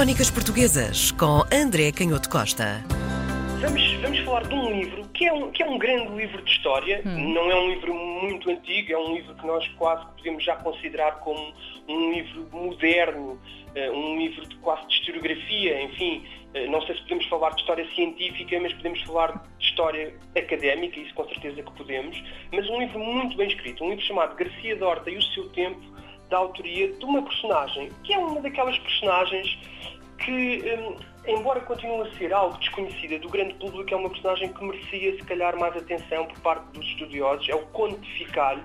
Crónicas Portuguesas com André Canhoto Costa. Vamos, vamos falar de um livro que é um, que é um grande livro de história. Hum. Não é um livro muito antigo, é um livro que nós quase podemos já considerar como um livro moderno, eh, um livro de quase de historiografia, enfim. Eh, não sei se podemos falar de história científica, mas podemos falar de história académica, isso com certeza que podemos. Mas um livro muito bem escrito, um livro chamado Garcia Dorta e o Seu Tempo, da autoria de uma personagem que é uma daquelas personagens que, um, embora continue a ser algo desconhecida do grande público, é uma personagem que merecia, se calhar, mais atenção por parte dos estudiosos. É o Conde de Ficalho,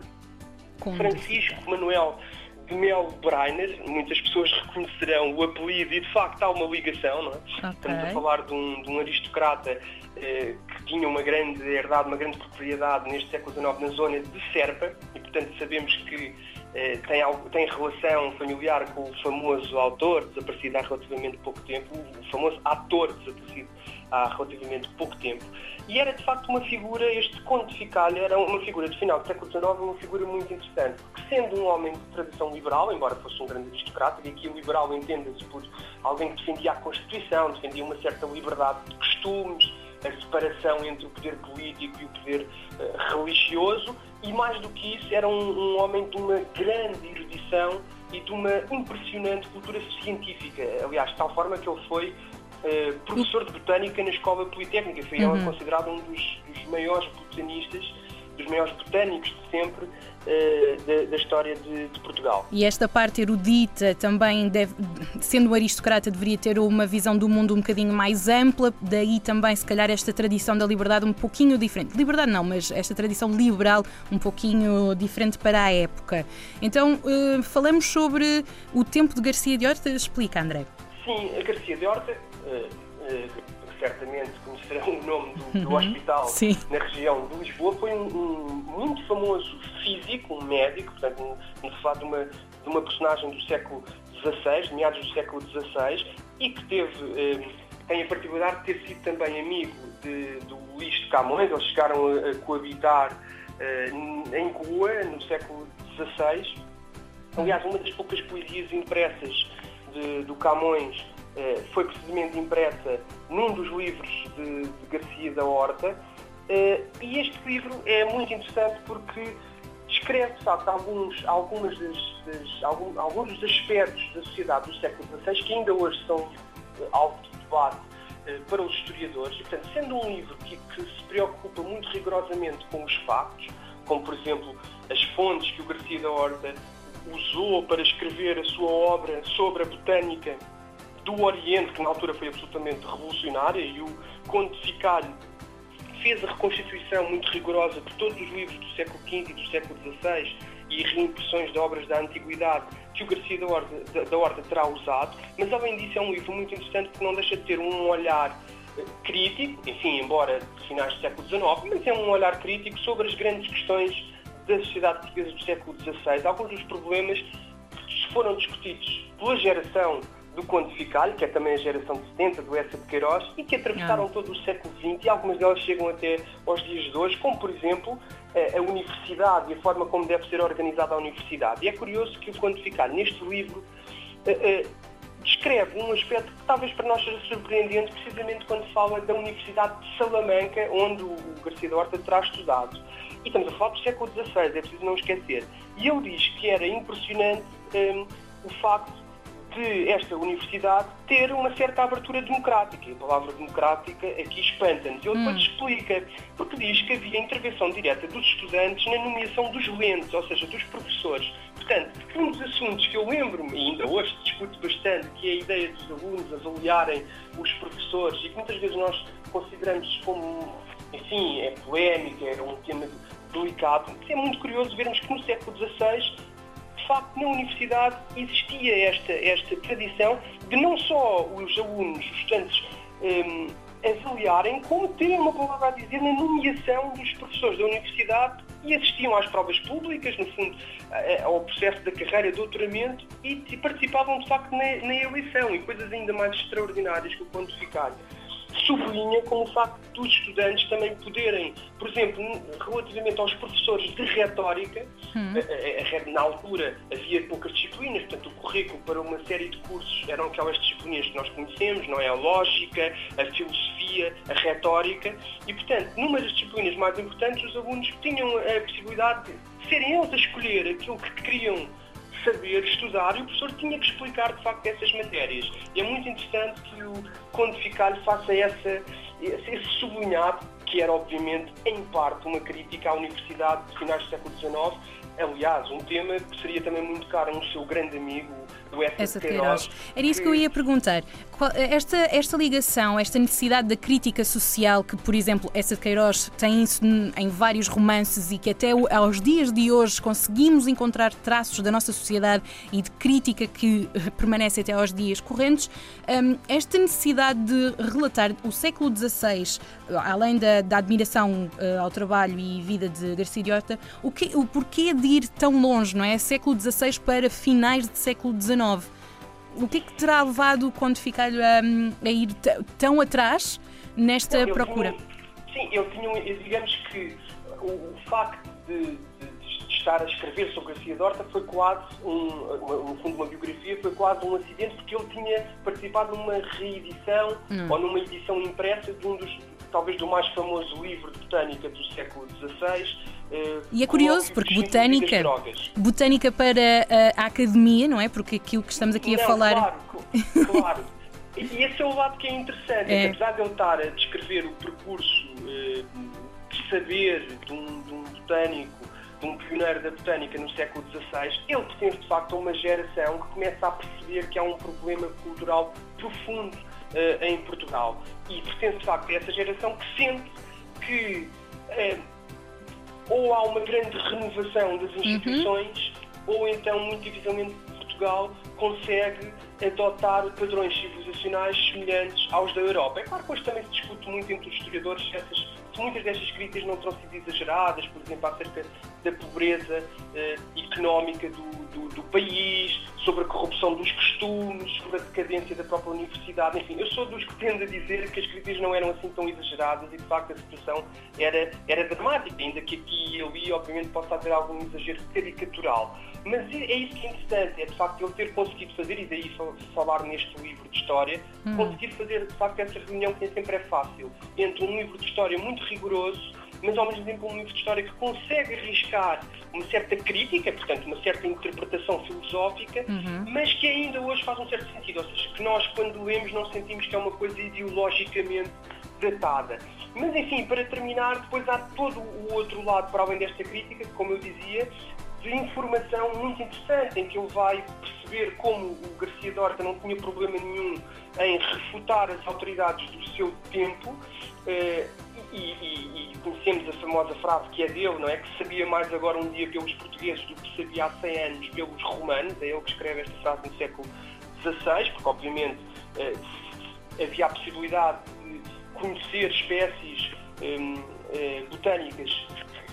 Francisco Manuel de Mel Breiner. Muitas pessoas reconhecerão o apelido e, de facto, há uma ligação, não é? Okay. Estamos a falar de um, de um aristocrata eh, que tinha uma grande herdade, uma grande propriedade neste século XIX na zona de Serpa e, portanto, sabemos que eh, tem, tem relação familiar com o famoso autor, desaparecido há relativamente pouco tempo, o famoso ator desaparecido há relativamente pouco tempo. E era de facto uma figura, este Conde de Ficalha era uma figura de final do século XIX, uma figura muito interessante, porque sendo um homem de tradição liberal, embora fosse um grande aristocrata, e aqui o liberal entenda-se por alguém que defendia a Constituição, defendia uma certa liberdade de costumes, a separação entre o poder político e o poder uh, religioso, e mais do que isso, era um, um, homem de uma grande erudição e de uma impressionante cultura científica. Aliás, de tal forma que ele foi uh, professor de botânica na Escola Politécnica, foi uhum. ele considerado um dos, dos maiores botanistas dos maiores botânicos de sempre uh, da, da, história de, de, Portugal. E esta parte erudita também, deve, sendo um aristocrata, deveria ter uma visão do mundo um bocadinho mais ampla, daí também, se calhar, esta tradição da liberdade um pouquinho diferente. Liberdade não, mas esta tradição liberal um pouquinho diferente para a época. Então, uh, falamos sobre o tempo de Garcia de Horta. Explica, André. Sim, a Garcia de Horta. Uh, certamente conhecerão o nome do, do uhum. hospital Sim. na região de Lisboa, foi um, um, muito famoso físico, um médico, portanto, um, um falar de uma, de uma personagem do século XVI, meados do século XVI, e que teve, eh, tem a particularidade de ter sido também amigo de, do Luís de Camões, eles chegaram a, a coabitar eh, em Goa, no século XVI. Aliás, uma das poucas poesias impressas de, do Camões foi precisamente impressa num dos livros de, de Garcia da Horta. Eh, e este livro é muito interessante porque descreve, de facto, alguns, algumas das, das, alguns, alguns dos aspectos da sociedade do século XVI que ainda hoje são eh, alvo de debate para os historiadores. E, portanto, sendo um livro que, que se preocupa muito rigorosamente com os factos, como, por exemplo, as fontes que o Garcia da Horta usou para escrever a sua obra sobre a botânica do Oriente, que na altura foi absolutamente revolucionária, e o Conde de Ficalho fez a reconstituição muito rigorosa de todos os livros do século XV e do século XVI e reimpressões de obras da Antiguidade que o Garcia da Horta, da, da Horta terá usado, mas além disso é um livro muito interessante porque não deixa de ter um olhar eh, crítico, enfim, embora de finais do século XIX, mas é um olhar crítico sobre as grandes questões da sociedade portuguesa do século XVI. Alguns dos problemas que foram discutidos pela geração do Conde Ficalho, que é também a geração de 70 do Essa de Queiroz, e que atravessaram ah. todo o século XX e algumas delas chegam até aos dias de hoje, como por exemplo a universidade e a forma como deve ser organizada a universidade. E é curioso que o Conde Ficalho, neste livro, descreve um aspecto que talvez para nós seja surpreendente, precisamente quando fala da Universidade de Salamanca, onde o Garcia da Horta terá estudado. E estamos a falar do século XVI, é preciso não esquecer. E ele diz que era impressionante um, o facto de esta universidade ter uma certa abertura democrática. E a palavra democrática aqui espanta-nos. Ele depois hum. explica, porque diz que havia intervenção direta dos estudantes na nomeação dos lentes, ou seja, dos professores. Portanto, um dos assuntos que eu lembro-me, e ainda hoje discuto bastante, que é a ideia dos alunos avaliarem os professores, e que muitas vezes nós consideramos como, enfim, é polémica, é um tema delicado. É muito curioso vermos que no século XVI de facto, na universidade existia esta, esta tradição de não só os alunos, os estudantes, um, avaliarem, como terem uma palavra a dizer na nomeação dos professores da universidade e assistiam às provas públicas, no fundo, ao processo da carreira de doutoramento e, participavam, de facto, na, na, eleição e coisas ainda mais extraordinárias que o pontificário sublinha com o facto dos estudantes também poderem, por exemplo, relativamente aos professores de retórica, hum. a, a, na altura havia poucas disciplinas, portanto o currículo para uma série de cursos eram aquelas disciplinas que nós conhecemos, não é? A lógica, a filosofia, a retórica, e portanto, numa das disciplinas mais importantes, os alunos tinham a possibilidade de serem eles a escolher aquilo que queriam saber estudar e o professor tinha que explicar de facto essas matérias. E é muito interessante que o codificar faça essa, esse sublinhado, que era obviamente em parte uma crítica à universidade de finais do século XIX, aliás, um tema que seria também muito caro a um seu grande amigo, Essa de Queiroz. Era isso que eu ia perguntar. Esta, esta ligação, esta necessidade da crítica social, que, por exemplo, essa de Queiroz tem isso em vários romances e que até aos dias de hoje conseguimos encontrar traços da nossa sociedade e de crítica que permanece até aos dias correntes, hum, esta necessidade de relatar o século XVI, além da, da admiração uh, ao trabalho e vida de Garcia de Horta, o, que, o porquê de ir tão longe, não é? Século XVI para finais de século XIX. O que é que terá levado o Quantificar a, a ir tão atrás nesta procura? Tinha, sim, eu tinha, digamos que o, o facto de, de, de, estar a escrever sobre Garcia Dorta foi quase um, no fundo uma biografia, foi quase um acidente porque ele tinha participado numa reedição hum. ou numa edição impressa de um dos talvez do mais famoso livro de botânica do século XVI. Eh, e é curioso, porque botânica, botânica para a academia, não é? Porque aquilo que estamos aqui não, a falar. Claro, claro. E esse é o lado que é interessante, é. apesar de ele estar a descrever o percurso eh, de saber de um, de um botânico de um pioneiro da botânica no século XVI, ele pertence de facto a uma geração que começa a perceber que há um problema cultural profundo uh, em Portugal. E pertence de facto a essa geração que sente que uh, ou há uma grande renovação das uhum. instituições, uhum. ou então, muito dificilmente, Portugal consegue adotar padrões civilizacionais semelhantes aos da Europa. É claro que hoje também se discute muito entre os historiadores essas, se muitas destas críticas não terão sido exageradas, por exemplo, acerca da pobreza eh, económica do, do, do, país, sobre a corrupção dos costumes, sobre a decadência da própria universidade. Enfim, eu sou dos que tendo a dizer que as críticas não eram assim tão exageradas e, de facto, a situação era, era dramática, ainda que aqui e ali, obviamente, possa haver algum exagero caricatural. Mas é, é isso que é interessante, é de facto ele ter conseguido fazer, e daí falar neste livro de história, hum. conseguir fazer de facto essa reunião que nem sempre é fácil, entre um livro de história muito rigoroso, mas ao mesmo tempo um livro de história que consegue arriscar uma certa crítica, portanto uma certa interpretação filosófica, uhum. mas que ainda hoje faz um certo sentido, ou seja, que nós quando lemos não sentimos que é uma coisa ideologicamente datada. Mas enfim, para terminar, depois há todo o outro lado, para além desta crítica, como eu dizia, de informação muito interessante, em que ele vai perceber como o Garcia Dorta não tinha problema nenhum em refutar as autoridades do seu tempo. Eh, e, e, e, conhecemos a famosa frase que é dele, não é? Que sabia mais agora um dia pelos portugueses do que sabia há 100 anos pelos romanos. É ele que escreve esta frase no século XVI, porque obviamente eh, havia a possibilidade de conhecer espécies eh, eh, botânicas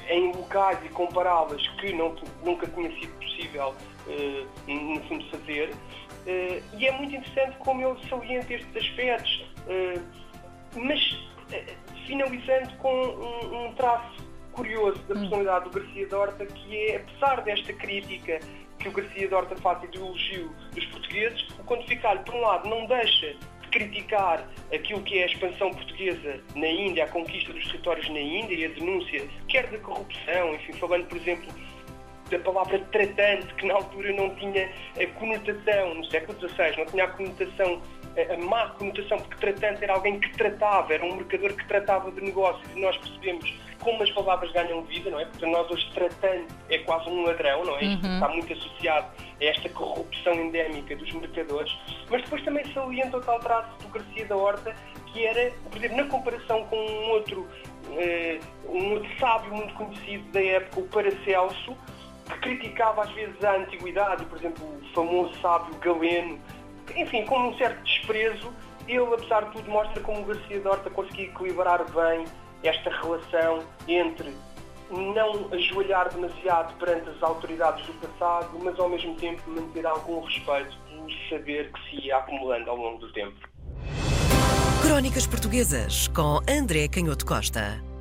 em locais e compará-las que não, nunca tinha sido possível, uh, no fundo, fazer. Uh, e é muito interessante como ele salienta estes aspectos, uh, mas finalizando com um, um, traço curioso da hum. personalidade do Garcia Dorta, que é, apesar desta crítica que o Garcia Dorta faz e do elogio dos portugueses, o Quantificar, por um lado, não deixa criticar aquilo que é a expansão portuguesa na Índia, a conquista dos territórios na Índia e a denúncia, quer da corrupção, enfim, falando, por exemplo, da palavra tratante, que na altura não tinha a conotação, no século XVI, não tinha a conotação, a, má conotação, porque tratante era alguém que tratava, era um mercador que tratava de negócios, e nós percebemos como as palavras ganham vida, não é? Porque nós hoje tratante é quase um ladrão, não é? Isto uhum. está muito associado a esta corrupção endémica dos mercadores, mas depois também salienta o tal traço do Garcia da Horta, que era, por exemplo, na comparação com um outro, uh, um outro sábio muito conhecido da época, o Paracelso, que criticava às vezes a antiguidade, por exemplo, o famoso sábio Galeno, enfim, com um certo desprezo, ele, apesar de tudo, mostra como o Garcia da Horta conseguia equilibrar bem esta relação entre não ajoelhar demasiado perante as autoridades do passado, mas ao mesmo tempo manter algum respeito pelo saber que se ia acumulando ao longo do tempo. Crónicas Portuguesas com André Canhoto Costa.